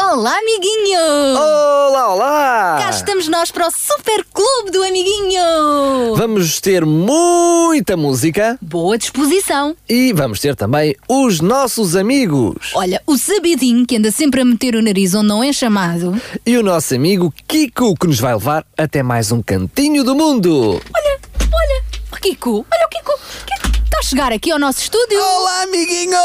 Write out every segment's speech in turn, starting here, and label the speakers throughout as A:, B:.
A: Olá, amiguinho!
B: Olá, olá!
A: Cá estamos nós para o Super Clube do Amiguinho!
B: Vamos ter muita música
A: Boa disposição!
B: e vamos ter também os nossos amigos.
A: Olha, o sabidinho que anda sempre a meter o nariz onde não é chamado.
B: E o nosso amigo Kiko, que nos vai levar até mais um cantinho do mundo.
A: Olha, olha, Kiko, olha o Kiko, Kiko, está a chegar aqui ao nosso estúdio.
B: Olá, amiguinhos!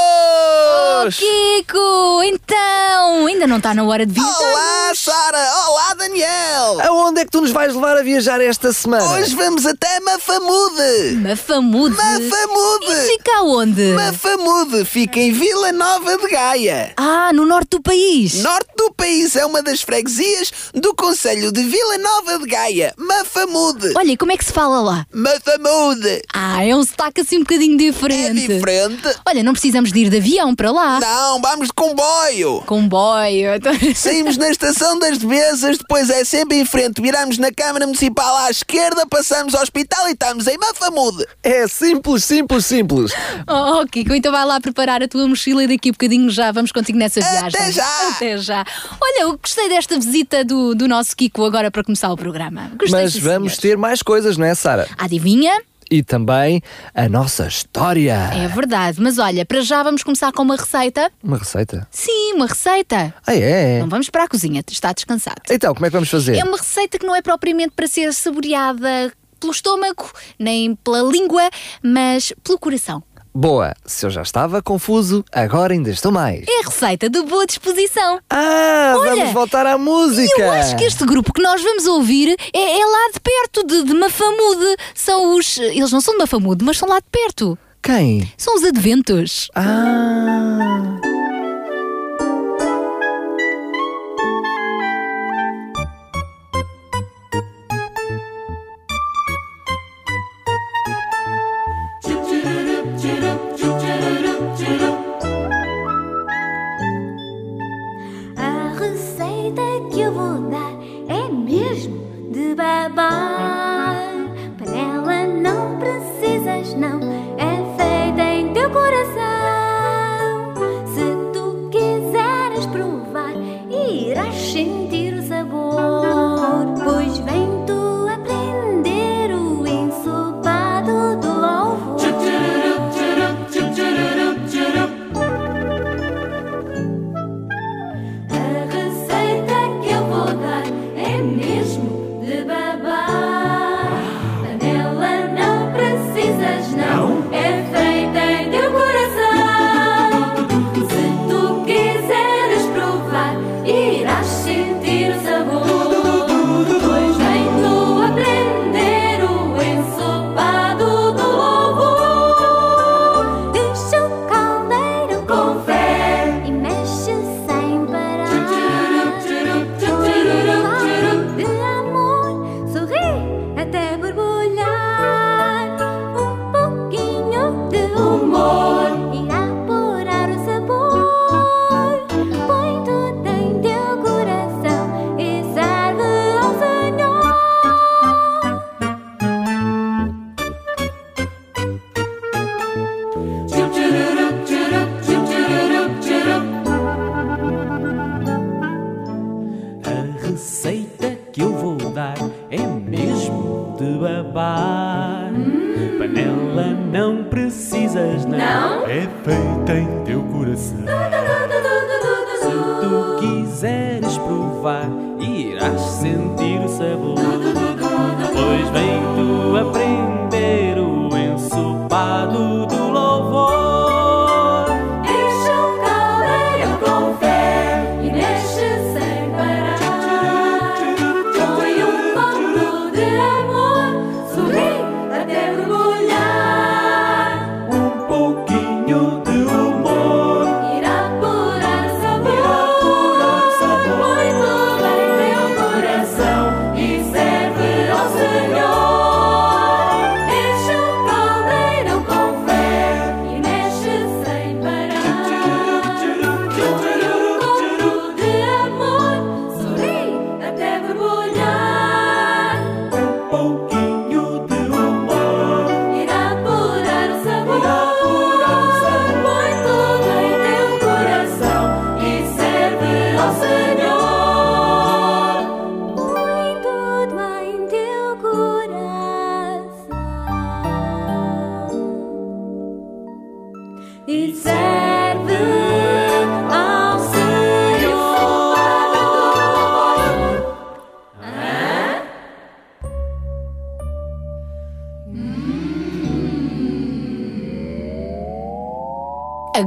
A: Kiko, então, ainda não está na hora de viajar.
C: Olá, Sara! Olá, Daniel!
B: Aonde é que tu nos vais levar a viajar esta semana?
C: Hoje vamos até Mafamude!
A: Mafamude.
C: Mafamude!
A: Isso fica aonde?
C: Mafamude fica em Vila Nova de Gaia.
A: Ah, no norte do país.
C: Norte do país é uma das freguesias do Conselho de Vila Nova de Gaia. Mafamude!
A: Olha, como é que se fala lá?
C: Mafamude!
A: Ah, é um sotaque assim um bocadinho
C: É
A: diferente.
C: diferente?
A: Olha, não precisamos de ir de avião para lá.
C: Não, vamos de comboio!
A: Comboio.
C: Saímos na estação das Devesas, depois é sempre em frente, viramos na Câmara Municipal à esquerda, passamos ao hospital e estamos em Mafamude.
B: É simples, simples, simples.
A: Oh, oh, Kiko, então vai lá preparar a tua mochila e daqui a bocadinho já vamos contigo nessa
C: Até
A: viagem.
C: já!
A: Até já! Olha, eu gostei desta visita do, do nosso Kiko agora para começar o programa. Gostei,
B: Mas vamos
A: senhor.
B: ter mais coisas, não é, Sara?
A: Adivinha?
B: E também a nossa história.
A: É verdade, mas olha, para já vamos começar com uma receita.
B: Uma receita?
A: Sim, uma receita.
B: Ah, é?
A: Não vamos para a cozinha, está descansado.
B: Então, como é que vamos fazer?
A: É uma receita que não é propriamente para ser saboreada pelo estômago, nem pela língua, mas pelo coração.
B: Boa, se eu já estava confuso, agora ainda estou mais.
A: É a receita de boa disposição.
B: Ah,
A: Olha,
B: vamos voltar à música.
A: Eu acho que este grupo que nós vamos ouvir é, é lá de perto, de, de Mafamude. São os. Eles não são de Mafamude, mas são lá de perto.
B: Quem?
A: São os Adventos.
B: Ah.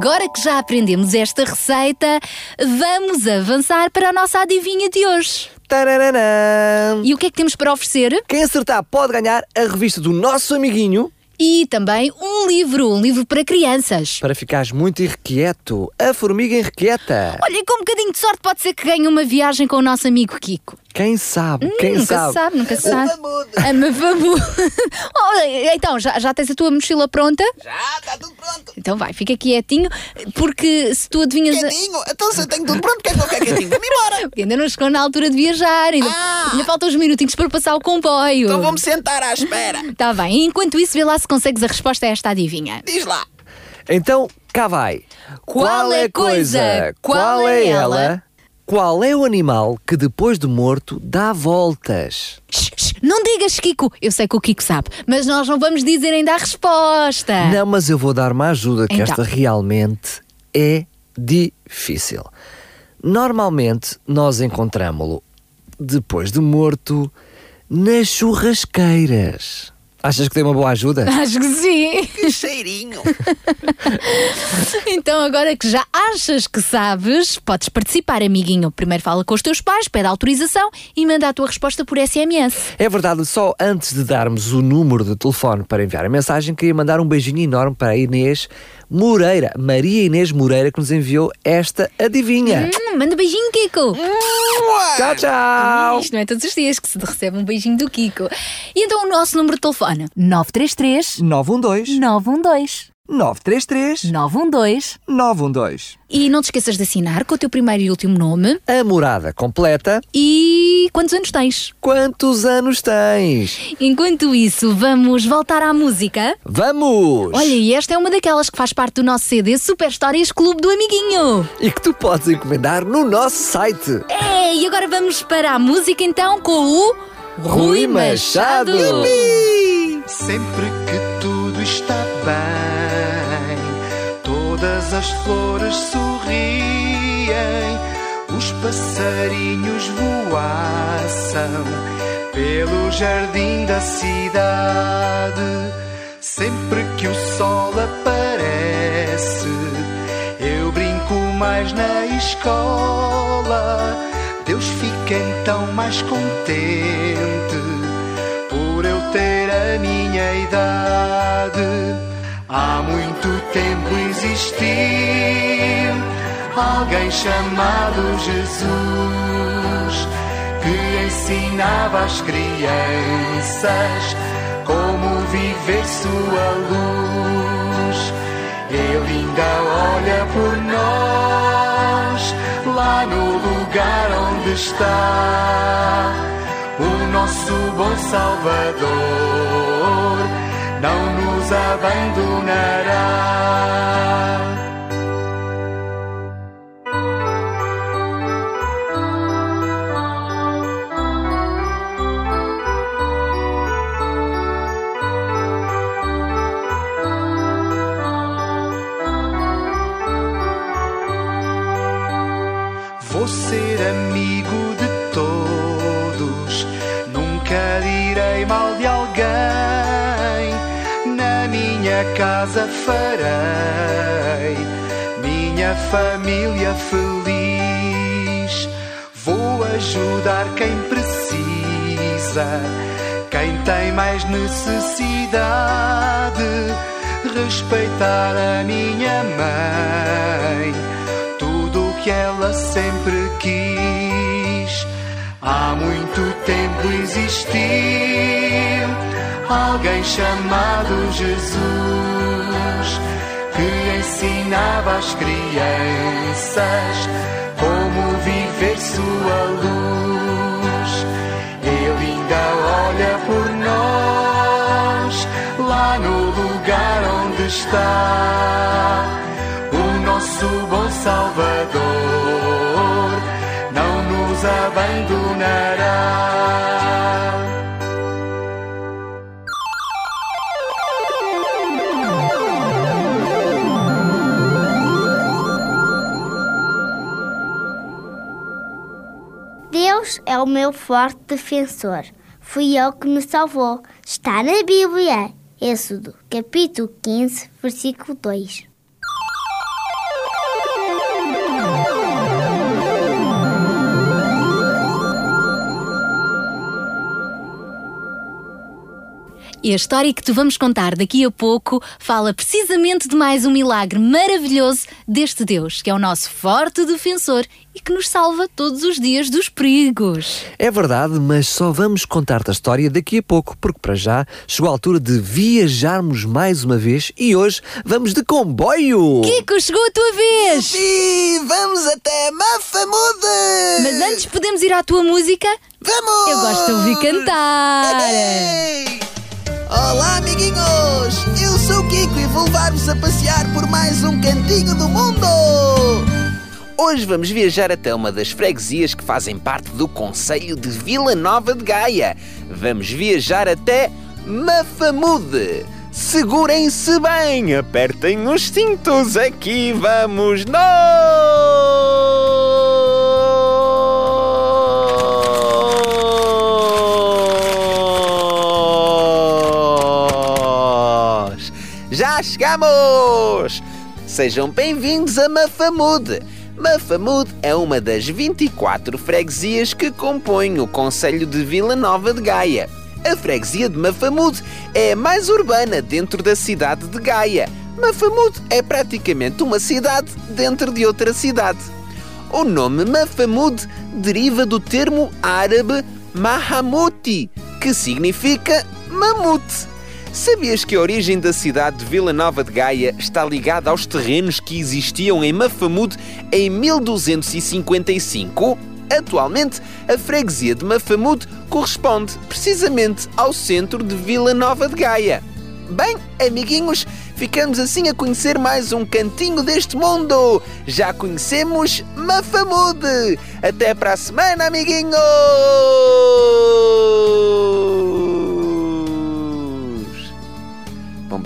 A: Agora que já aprendemos esta receita, vamos avançar para a nossa adivinha de hoje.
D: Tarararã.
A: E o que é que temos para oferecer?
D: Quem acertar pode ganhar a revista do nosso amiguinho
A: E também um livro, um livro para crianças.
D: para ficares muito irrequieto. A Formiga Irrequieta.
A: Olha, com um bocadinho de sorte pode ser que ganhe uma viagem com o nosso amigo Kiko.
D: Quem sabe? Quem
A: Hum, nunca
D: sabe?
A: se sabe, nunca se sabe.
C: Mamudo.
A: A Mafamu. Olha, então, já, já tens a tua mochila pronta?
C: Já, está tudo pronto.
A: Então vai, fica quietinho, porque se tu adivinhas.
C: Quietinho. Então se eu tenho tudo pronto, o que é que eu quero quietinho? Vamos embora.
A: Porque ainda não chegou na altura de viajar, ainda,
C: Ah!
A: Ainda faltam uns minutinhos para passar o comboio.
C: Então vou-me sentar à espera.
A: Tá bem, enquanto isso, vê lá se consegues a resposta a esta adivinha.
C: Diz lá.
D: Então, cá vai.
A: Qual é a coisa?
D: Qual é ela? Qual é o animal que depois de morto dá voltas?
A: Shh, shh, não digas, Kiko. Eu sei que o Kiko sabe, mas nós não vamos dizer ainda a resposta.
D: Não, mas eu vou dar uma ajuda, que
A: Então.
D: esta realmente é difícil. Normalmente nós encontramos-lo depois de morto nas churrasqueiras. Achas que tem uma boa ajuda?
A: Acho que sim.
C: Que cheirinho.
A: Então, agora que já achas que sabes, podes participar, amiguinho. Primeiro fala com os teus pais, pede autorização e manda a tua resposta por SMS.
D: É verdade, só antes de darmos o número de telefone para enviar a mensagem, queria mandar um beijinho enorme para a Inês Moreira, Maria Inês Moreira, que nos enviou esta adivinha.
A: Hum, manda beijinho, Kiko.
D: Tchau, tchau!
A: Isto não é todos os dias que se recebe um beijinho do Kiko. E então o nosso número de telefone? 933
D: 912
A: 912
D: 933
A: 912
D: 912.
A: E não te esqueças de assinar com o teu primeiro e último nome
D: A morada completa.
A: e quantos anos tens.
D: Quantos anos tens?
A: Enquanto isso, vamos voltar à música.
D: Vamos!
A: Olha, e esta é uma daquelas que faz parte do nosso CD Super Histórias Clube do Amiguinho.
D: E que tu podes encomendar no nosso site.
A: É, e agora vamos para a música então com o
D: Rui Machado.
E: Sempre que tudo está bem, todas as flores sorriem, os passarinhos voaçam pelo jardim da cidade. Sempre que o sol aparece, eu brinco mais na escola. Deus fica então mais contente por eu ter a minha idade. Há muito tempo existiu alguém chamado Jesus que ensinava às crianças como viver sua luz. Ele ainda olha por nós lá no lugar onde está o nosso bom Salvador não nos abandonará. Família feliz. Vou ajudar quem precisa, quem tem mais necessidade. Respeitar a minha mãe tudo o que ela sempre quis. Há muito tempo existiu alguém chamado Jesus ensinava às crianças como viver sua luz. Ele ainda olha por nós lá no lugar onde está o nosso bom Salvador não nos abandonará.
F: É o meu forte defensor. Fui eu que me salvou. Está na Bíblia. Êxodo, capítulo 15, versículo 2.
A: E a história que te vamos contar daqui a pouco fala precisamente de mais um milagre maravilhoso deste Deus, que é o nosso forte defensor e que nos salva todos os dias dos perigos.
D: É verdade, mas só vamos contar-te a história daqui a pouco, porque para já chegou a altura de viajarmos mais uma vez e hoje vamos de comboio!
A: Kiko, chegou a tua vez!
C: Sim, vamos até Mafamude!
A: Mas antes podemos ir à tua música?
C: Vamos!
A: Eu gosto de ouvir cantar!
C: Ei! Olá, amiguinhos! Eu sou o Kiko e vou levar-vos a passear por mais um cantinho do mundo! Hoje vamos viajar até uma das freguesias que fazem parte do Conselho de Vila Nova de Gaia. Vamos viajar até Mafamude. Segurem-se bem, apertem os cintos, aqui vamos nós! Chegamos! Sejam bem-vindos a Mafamude. Mafamude é uma das 24 freguesias que compõem o Conselho de Vila Nova de Gaia. A freguesia de Mafamude é a mais urbana dentro da cidade de Gaia. Mafamude é praticamente uma cidade dentro de outra cidade. O nome Mafamude deriva do termo árabe Mahamuti, que significa mamute. Sabias que a origem da cidade de Vila Nova de Gaia está ligada aos terrenos que existiam em Mafamude em 1255? Atualmente, a freguesia de Mafamude corresponde precisamente ao centro de Vila Nova de Gaia. Bem, amiguinhos, ficamos assim a conhecer mais um cantinho deste mundo. Já conhecemos Mafamude. Até para a semana, amiguinhos!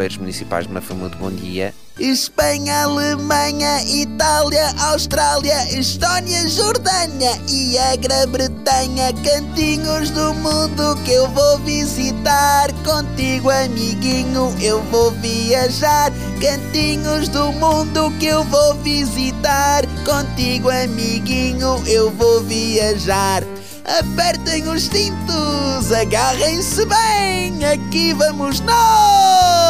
C: Bombeiros Municipais de Mafamude, bom dia. Espanha, Alemanha, Itália, Austrália, Estónia, Jordânia e a Grã-Bretanha, cantinhos do mundo que eu vou visitar. Contigo, amiguinho, eu vou viajar. Cantinhos do mundo que eu vou visitar. Contigo, amiguinho, eu vou viajar. Apertem os cintos, agarrem-se bem, aqui vamos nós!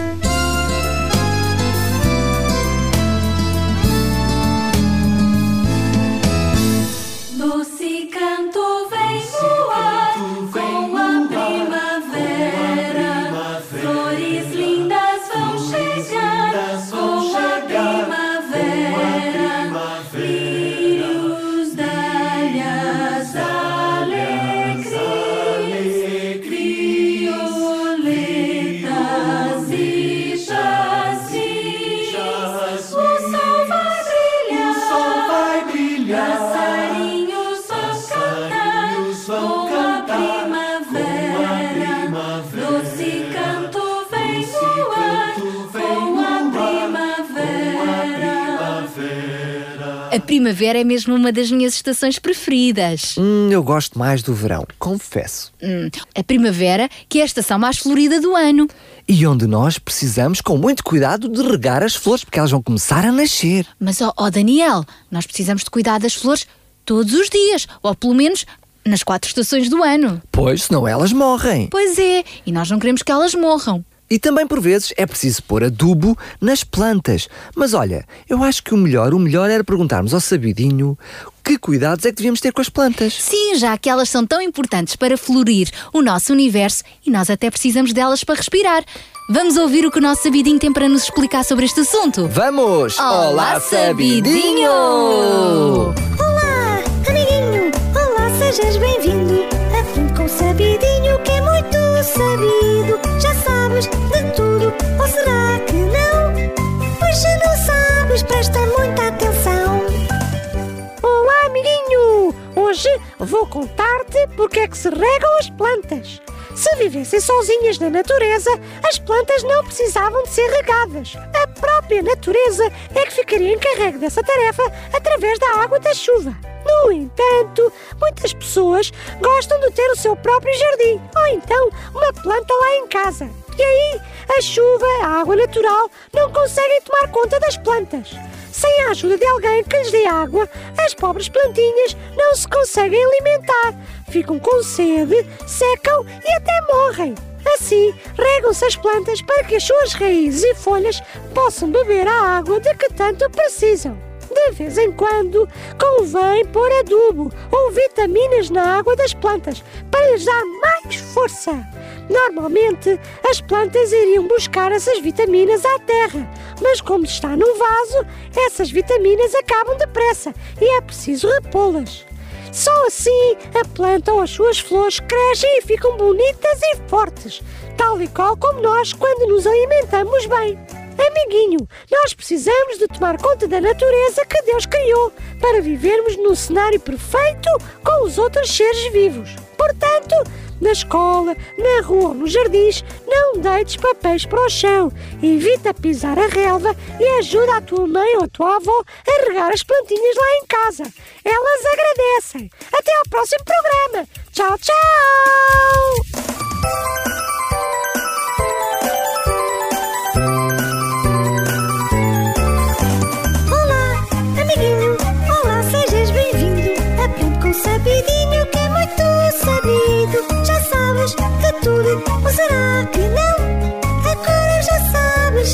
G: Primavera.
A: A primavera é mesmo uma das minhas estações preferidas.
D: Hum, eu gosto mais do verão, confesso.
A: Hum, a primavera, que é a estação mais florida do ano.
D: E onde nós precisamos, com muito cuidado, de regar as flores, porque elas vão começar a nascer.
A: Mas, ó ó, Daniel, nós precisamos de cuidar das flores todos os dias, ou pelo menos nas quatro estações do ano.
D: Pois, senão elas morrem.
A: Pois é, e nós não queremos que elas morram.
D: E também por vezes é preciso pôr adubo nas plantas. Mas olha, eu acho que o melhor, o melhor era perguntarmos ao sabidinho que cuidados é que devíamos ter com as plantas.
A: Sim, já que elas são tão importantes para florir o nosso universo e nós até precisamos delas para respirar. Vamos ouvir o que o nosso sabidinho tem para nos explicar sobre este assunto.
D: Vamos!
A: Olá, sabidinho!
F: Olá!
B: sejas bem-vindo. Aprende com o sabidinho que é muito sabido. Já sabes de tudo, ou será que não? Pois se não sabes, presta muita atenção.
H: Olá, amiguinho! Hoje vou contar-te porque é que se regam as plantas. Se vivessem sozinhas na natureza, as plantas não precisavam de ser regadas. A própria natureza é que ficaria encarregue dessa tarefa através da água da chuva. No entanto, muitas pessoas gostam de ter o seu próprio jardim ou então uma planta lá em casa. E aí, a chuva, a água natural, não conseguem tomar conta das plantas. Sem a ajuda de alguém que lhes dê água, as pobres plantinhas não se conseguem alimentar, ficam com sede, secam e até morrem. Assim, regam-se as plantas para que as suas raízes e folhas possam beber a água de que tanto precisam. De vez em quando, convém pôr adubo ou vitaminas na água das plantas para lhes dar mais força. Normalmente, as plantas iriam buscar essas vitaminas à terra, mas como está num vaso, essas vitaminas acabam depressa e é preciso repô-las. Só assim a planta ou as suas flores crescem e ficam bonitas e fortes, tal e qual como nós quando nos alimentamos bem. Amiguinho, nós precisamos de tomar conta da natureza que Deus criou para vivermos num cenário perfeito com os outros seres vivos. Portanto, na escola, na rua nos jardins, não deites papéis para o chão. Evita pisar a relva e ajuda a tua mãe ou a tua avó a regar as plantinhas lá em casa. Elas agradecem. Até ao próximo programa. Tchau, tchau!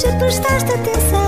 B: Se prestaste atenção.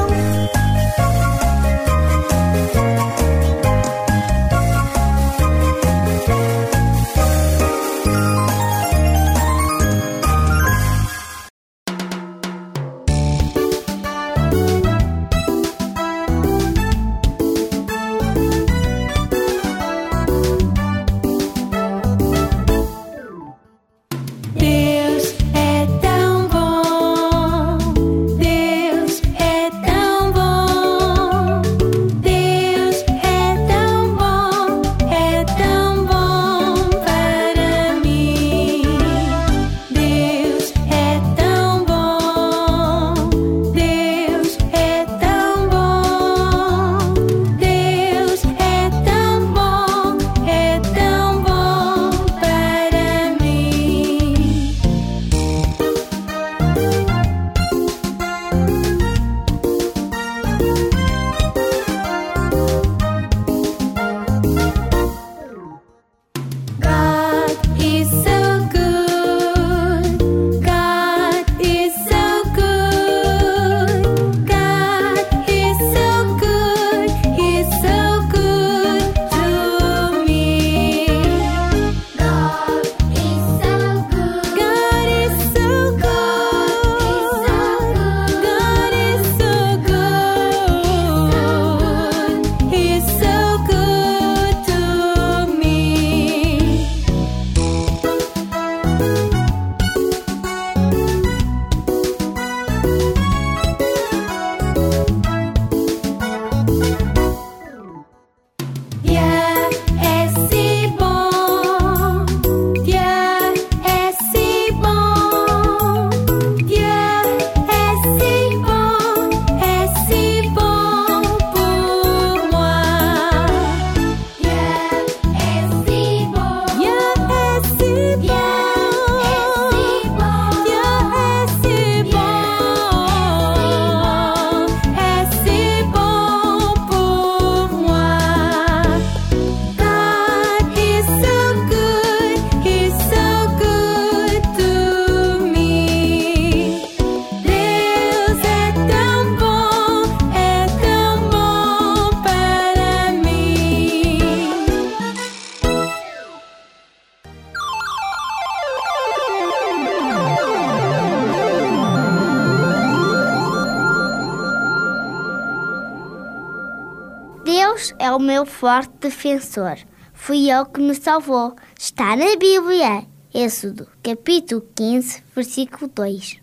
F: Forte defensor.
I: Fui eu que me salvou. Está na Bíblia. Êxodo, capítulo 15, versículo 2.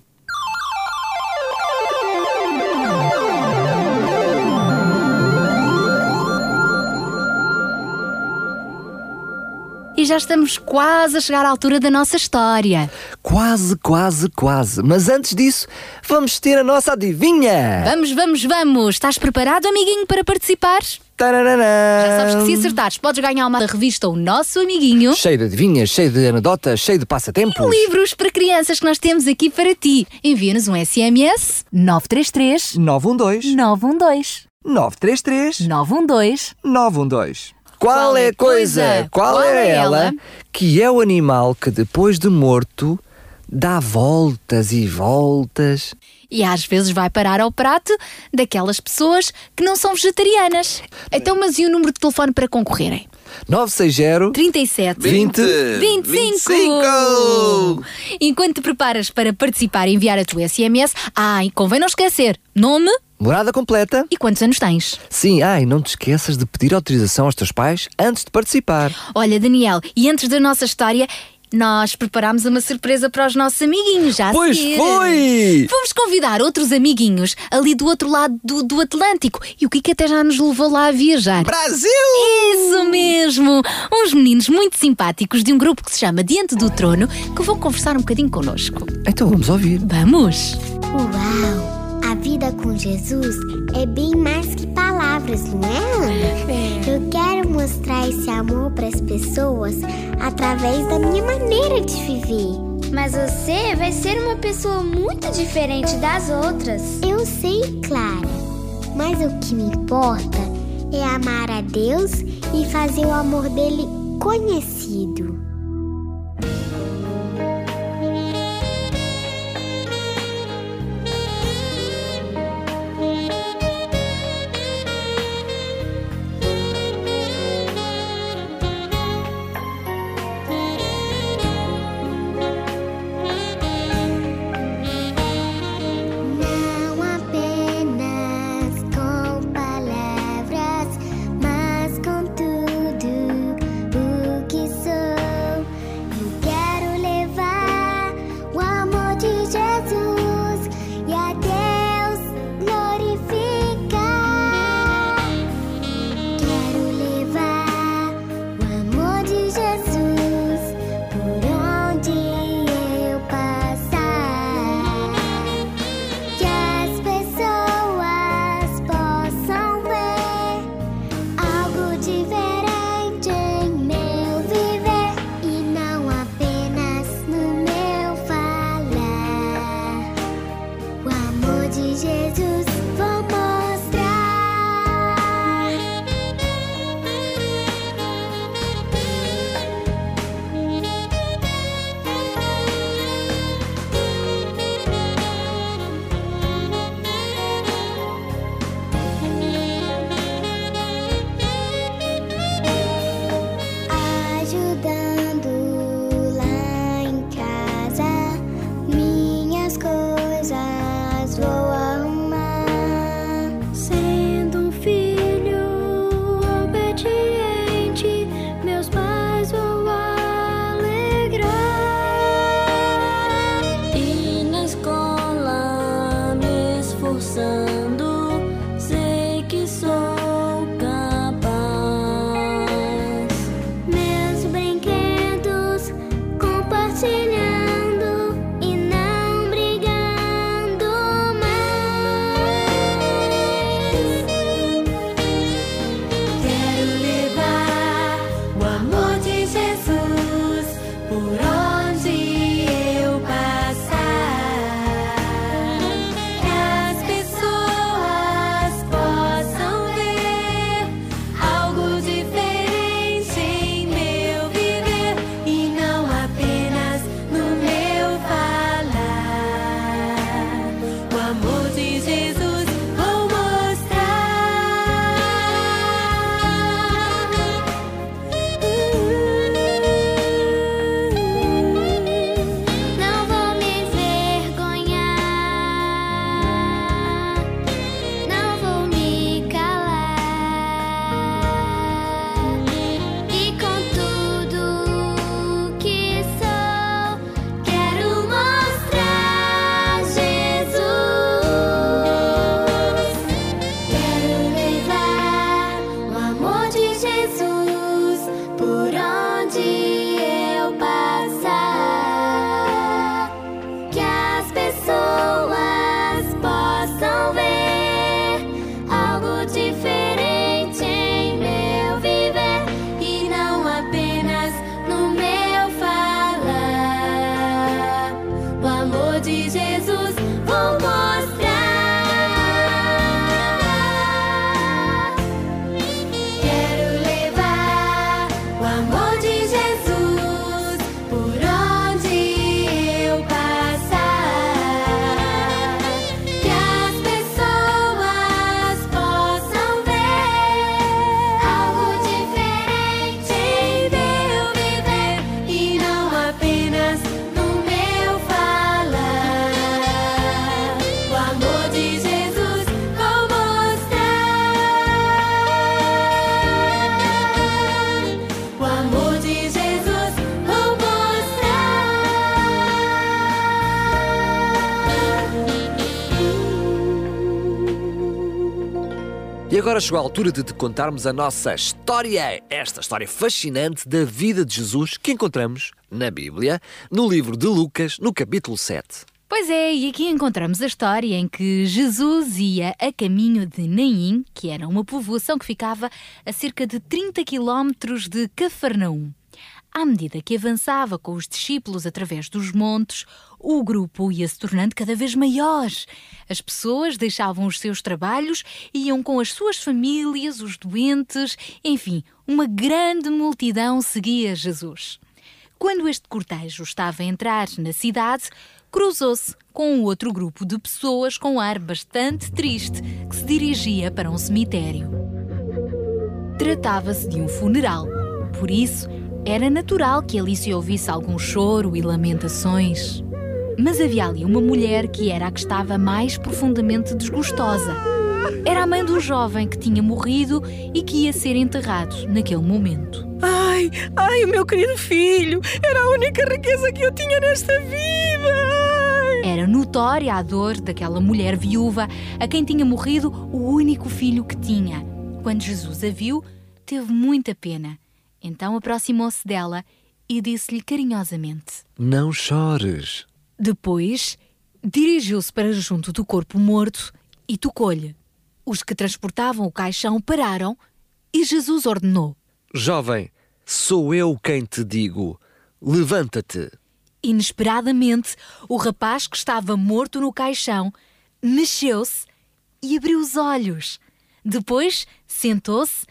A: E já estamos quase a chegar à altura da nossa história.
D: Quase, quase, quase. Mas antes disso, vamos ter a nossa adivinha.
A: Vamos, vamos, vamos. Estás preparado, amiguinho, para participar? Já sabes que se acertares, podes ganhar uma revista O Nosso Amiguinho.
D: Cheio de adivinhas, cheio de anedotas, cheio de passatempos.
A: Livros para crianças que nós temos aqui para ti. Envia-nos um SMS 933
D: 912
A: 912
D: 933
A: 912
D: 912. Qual é a coisa? Qual é ela? Que é o animal que depois de morto dá voltas e voltas.
A: E às vezes vai parar ao prato daquelas pessoas que não são vegetarianas. Então, mas e o número de telefone para concorrerem?
D: 960
A: 37
D: 20
A: 25. Enquanto te preparas para participar e enviar a tua SMS, ai, convém não esquecer nome
D: Morada completa.
A: e quantos anos tens.
D: Sim, ai, não te esqueças de pedir autorização aos teus pais antes de participar.
A: Olha, Daniel, e antes da nossa história, nós preparámos uma surpresa para os nossos amiguinhos, já
D: Pois
A: seguir.
D: foi!
A: Fomos convidar outros amiguinhos ali do outro lado do, do Atlântico e o Kiko até já nos levou lá a viajar.
C: Brasil!
A: Isso mesmo! Uns meninos muito simpáticos de um grupo que se chama Diante do Trono que vão conversar um bocadinho connosco.
D: Então vamos ouvir.
A: Vamos!
I: Uau! A vida com Jesus é bem mais que palavras, não é? Eu quero mostrar esse amor para as pessoas através da minha maneira de viver.
J: Mas você vai ser uma pessoa muito diferente das outras.
I: Eu sei, Clara, mas o que me importa é amar a Deus e fazer o amor dele conhecido.
D: Agora chegou a altura de te contarmos a nossa história, esta história fascinante da vida de Jesus que encontramos na Bíblia, no livro de Lucas, no capítulo 7.
A: Pois é, e aqui encontramos a história em que Jesus ia a caminho de Naim, que era uma povoação que ficava a cerca de 30 quilómetros de Cafarnaum. À medida que avançava com os discípulos através dos montes, o grupo ia se tornando cada vez maior. As pessoas deixavam os seus trabalhos iam com as suas famílias, os doentes, enfim, uma grande multidão seguia Jesus. Quando este cortejo estava a entrar na cidade, cruzou-se com um outro grupo de pessoas com ar bastante triste que se dirigia para um cemitério. Tratava-se de um funeral, por isso era natural que ali se ouvisse algum choro e lamentações. Mas havia ali uma mulher que era a que estava mais profundamente desgostosa. Era a mãe do jovem que tinha morrido e que ia ser enterrado naquele momento.
K: Ai, ai, o meu querido filho! Era a única riqueza que eu tinha nesta vida! Ai.
A: Era notória a dor daquela mulher viúva a quem tinha morrido o único filho que tinha. Quando Jesus a viu, teve muita pena então aproximou-se dela e disse-lhe carinhosamente:
D: Não chores.
A: Depois dirigiu-se para junto do corpo morto e tocou-lhe. Os que transportavam o caixão pararam e Jesus ordenou:
D: Jovem, sou eu quem te digo: levanta-te.
A: Inesperadamente, o rapaz que estava morto no caixão mexeu-se e abriu os olhos. Depois sentou-se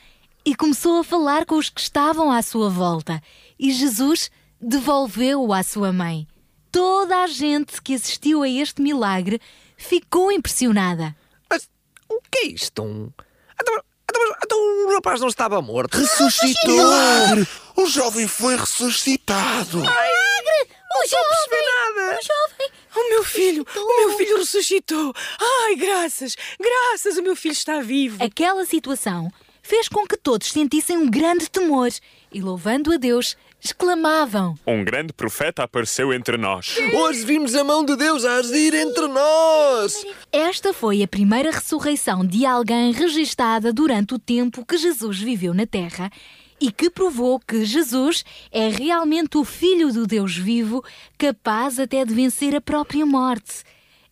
A: e começou a falar com os que estavam à sua volta. E Jesus devolveu-o à sua mãe. Toda a gente que assistiu a este milagre ficou impressionada.
D: Mas o que é isto? Então, então, então o rapaz não estava morto.
L: Ressuscitou! Milagre! O jovem foi ressuscitado!
A: Milagre! O jovem!
K: nada!
A: O jovem!
K: O meu filho! O meu filho ressuscitou! Ai, graças! Graças! O meu filho está vivo!
A: Aquela situação fez com que todos sentissem um grande temor e, louvando a Deus, exclamavam:
M: Um grande profeta apareceu entre nós.
D: Hoje vimos a mão de Deus a agir entre nós.
A: Esta foi a primeira ressurreição de alguém registada durante o tempo que Jesus viveu na Terra e que provou que Jesus é realmente o Filho do Deus vivo, capaz até de vencer a própria morte.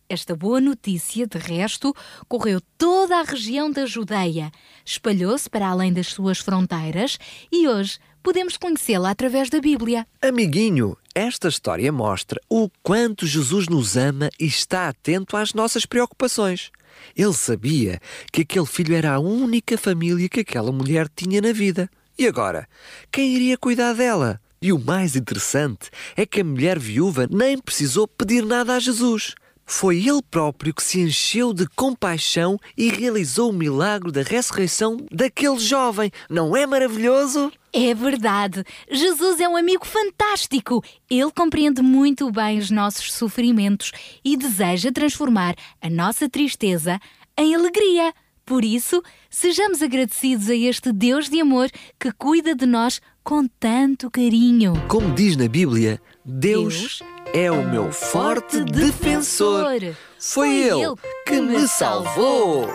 A: Esta boa notícia, de resto, correu toda a região da Judeia, espalhou-se para além das suas fronteiras e hoje podemos conhecê-la através da Bíblia.
D: Amiguinho, esta história mostra o quanto Jesus nos ama e está atento às nossas preocupações. Ele sabia que aquele filho era a única família que aquela mulher tinha na vida. E agora, quem iria cuidar dela? E o mais interessante é que a mulher viúva nem precisou pedir nada a Jesus. Foi ele próprio que se encheu de compaixão e realizou o milagre da ressurreição daquele jovem. Não é maravilhoso?
A: É verdade. Jesus é um amigo fantástico. Ele compreende muito bem os nossos sofrimentos e deseja transformar a nossa tristeza em alegria. Por isso, sejamos agradecidos a este Deus de amor que cuida de nós com tanto carinho.
D: Como diz na Bíblia, Deus, é o meu forte defensor. Foi ele que me salvou.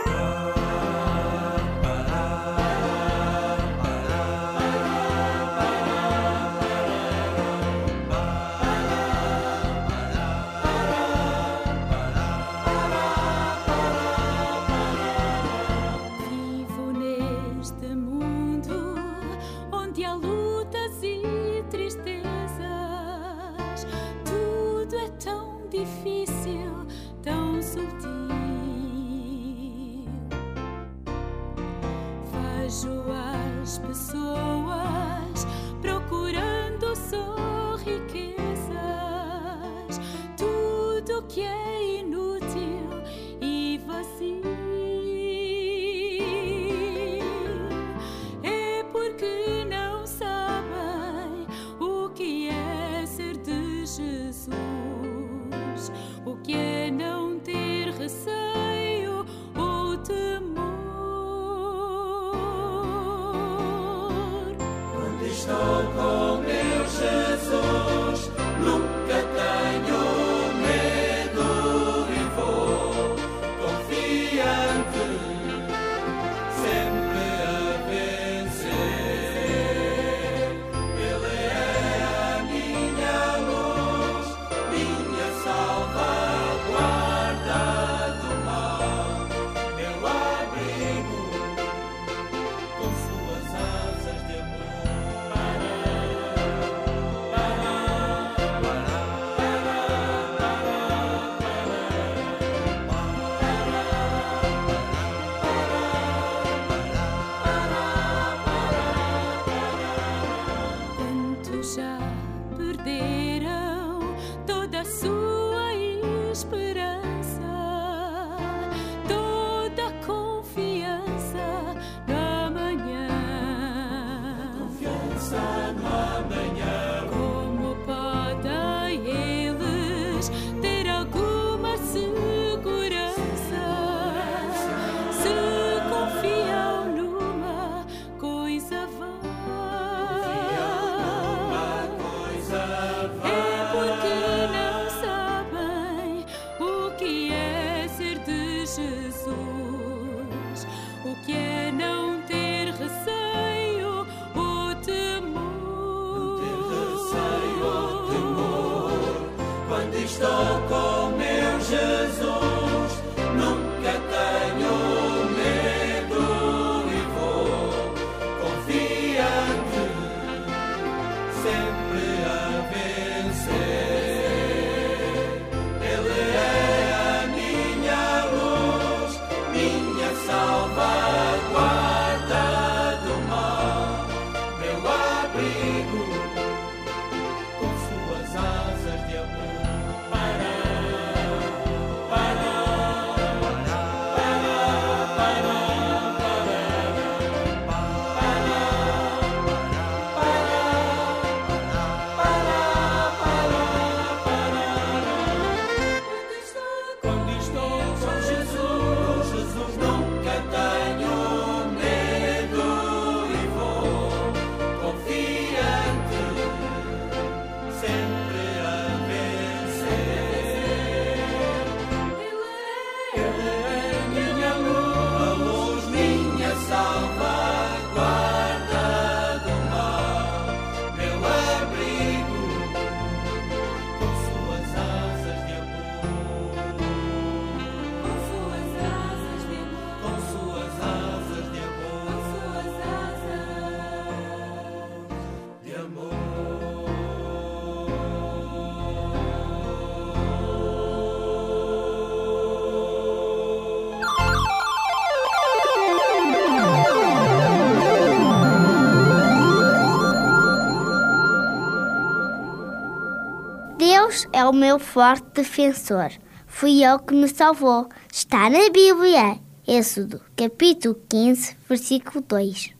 N: Meu
F: forte defensor. Fui eu que me salvou. Está na Bíblia. Êxodo, capítulo 15, versículo 2.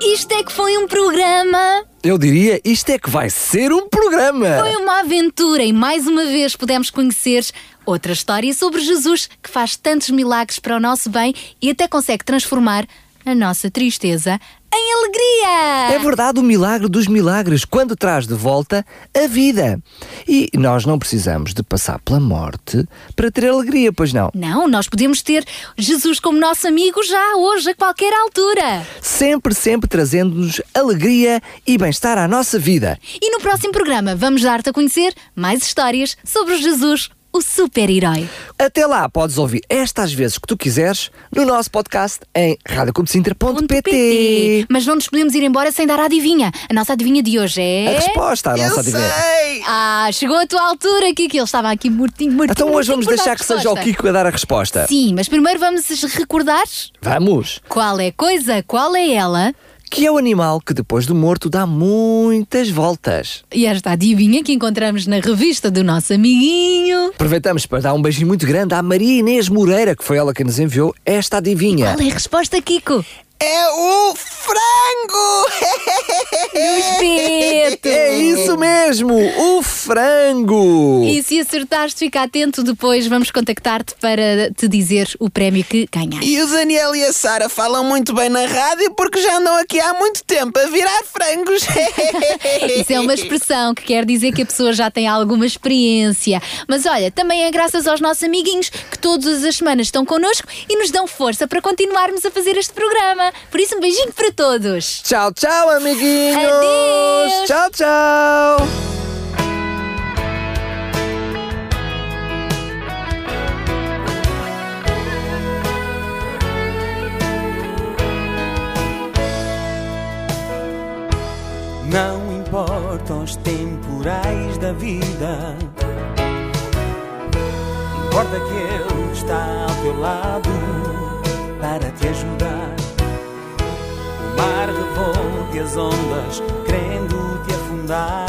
A: Isto é que foi um programa.
D: Eu diria, isto é que vai ser um programa.
A: Foi uma aventura e mais uma vez pudemos conhecer outra história sobre Jesus que faz tantos milagres para o nosso bem e até consegue transformar a nossa tristeza em alegria.
D: É verdade o milagre dos milagres quando traz de volta a vida. E nós não precisamos de passar pela morte para ter alegria, pois não?
A: Não, nós podemos ter Jesus como nosso amigo já hoje, a qualquer altura.
D: Sempre, sempre trazendo-nos alegria e bem-estar à nossa vida.
A: E no próximo programa vamos dar-te a conhecer mais histórias sobre Jesus, o super-herói.
D: Até lá, podes ouvir estas vezes que tu quiseres no nosso podcast em radiocomecintra.pt.
A: Mas não nos podemos ir embora sem dar a adivinha. A nossa adivinha de hoje é.
D: A resposta à nossa adivinha.
A: Ah, chegou a tua altura, Kiki. Ele estava aqui mortinho, mortinho.
D: Então hoje vamos deixar que seja o. Kiko a dar a resposta.
A: Sim, mas primeiro vamos recordar
D: Vamos!
A: qual é a coisa, qual é ela.
D: Que é o animal que depois do morto dá muitas voltas.
A: E esta adivinha que encontramos na revista do nosso amiguinho.
D: Aproveitamos para dar um beijinho muito grande à Maria Inês Moreira, que foi ela que nos enviou esta adivinha.
A: Qual é a resposta, Kiko?
C: É o frango!
A: Espeto!
D: É isso mesmo, o frango!
A: E se acertaste, fica atento, depois vamos contactar-te para te dizer o prémio que ganhaste.
C: E o Daniel e a Sara falam muito bem na rádio porque já andam aqui há muito tempo a virar frangos.
A: Isso é uma expressão que quer dizer que a pessoa já tem alguma experiência. Mas olha, também é graças aos nossos amiguinhos que todas as semanas estão connosco e nos dão força para continuarmos a fazer este programa. Por isso, um beijinho para todos.
D: Tchau, tchau, amiguinhos!
A: Adeus!
D: Tchau, tchau!
O: Não importam os temporais da vida, importa que Ele está ao teu lado para te ajudar. Mar revolve as ondas, querendo te afundar.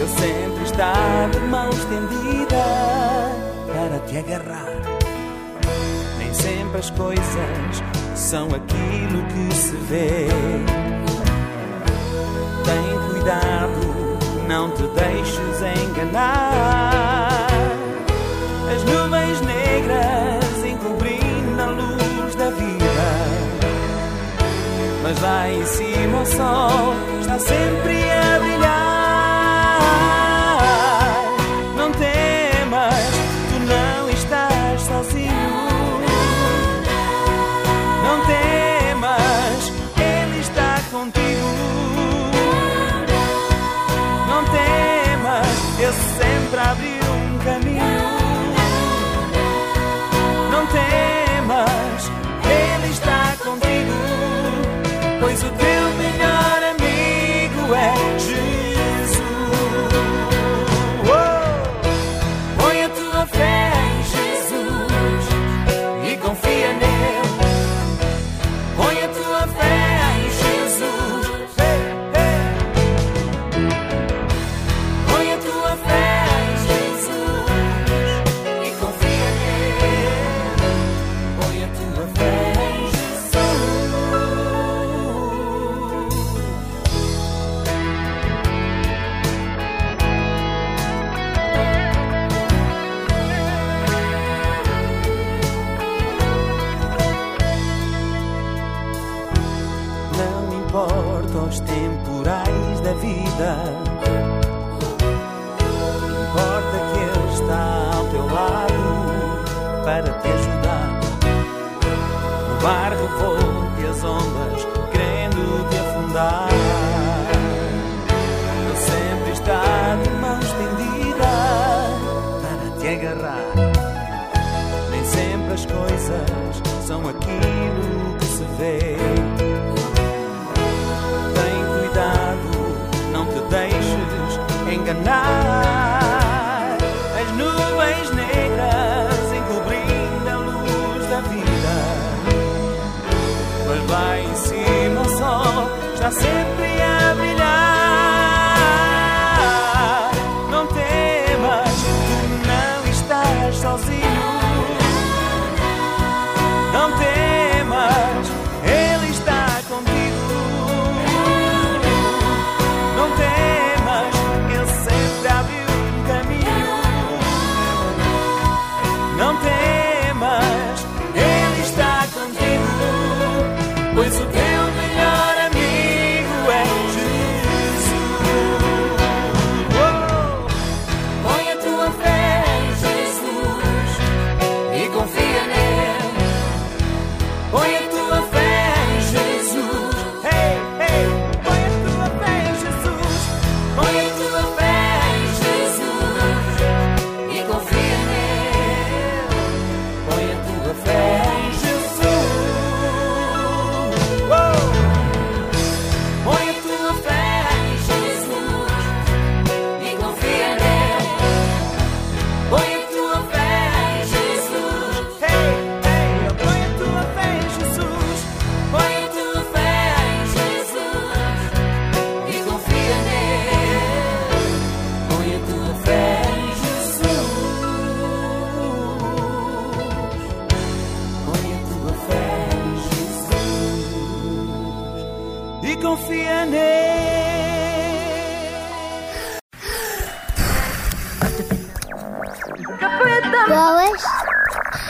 O: Ele sempre está de mão estendida para te agarrar. Nem sempre as coisas são aquilo que se vê. Tem cuidado, não te deixes enganar. As nuvens lá em cima o sol está sempre a brilhar. Não temas, tu não estás sozinho. Não temas, Ele está contigo. Não temas, Ele sempre abri um caminho. Não temas, Ele está contigo pois o teu vida, importa que Ele está ao teu lado para te ajudar. O mar revolve as ondas, querendo te afundar. Ele sempre está de mão estendida para te agarrar. Nem sempre as coisas são aquilo que se vê.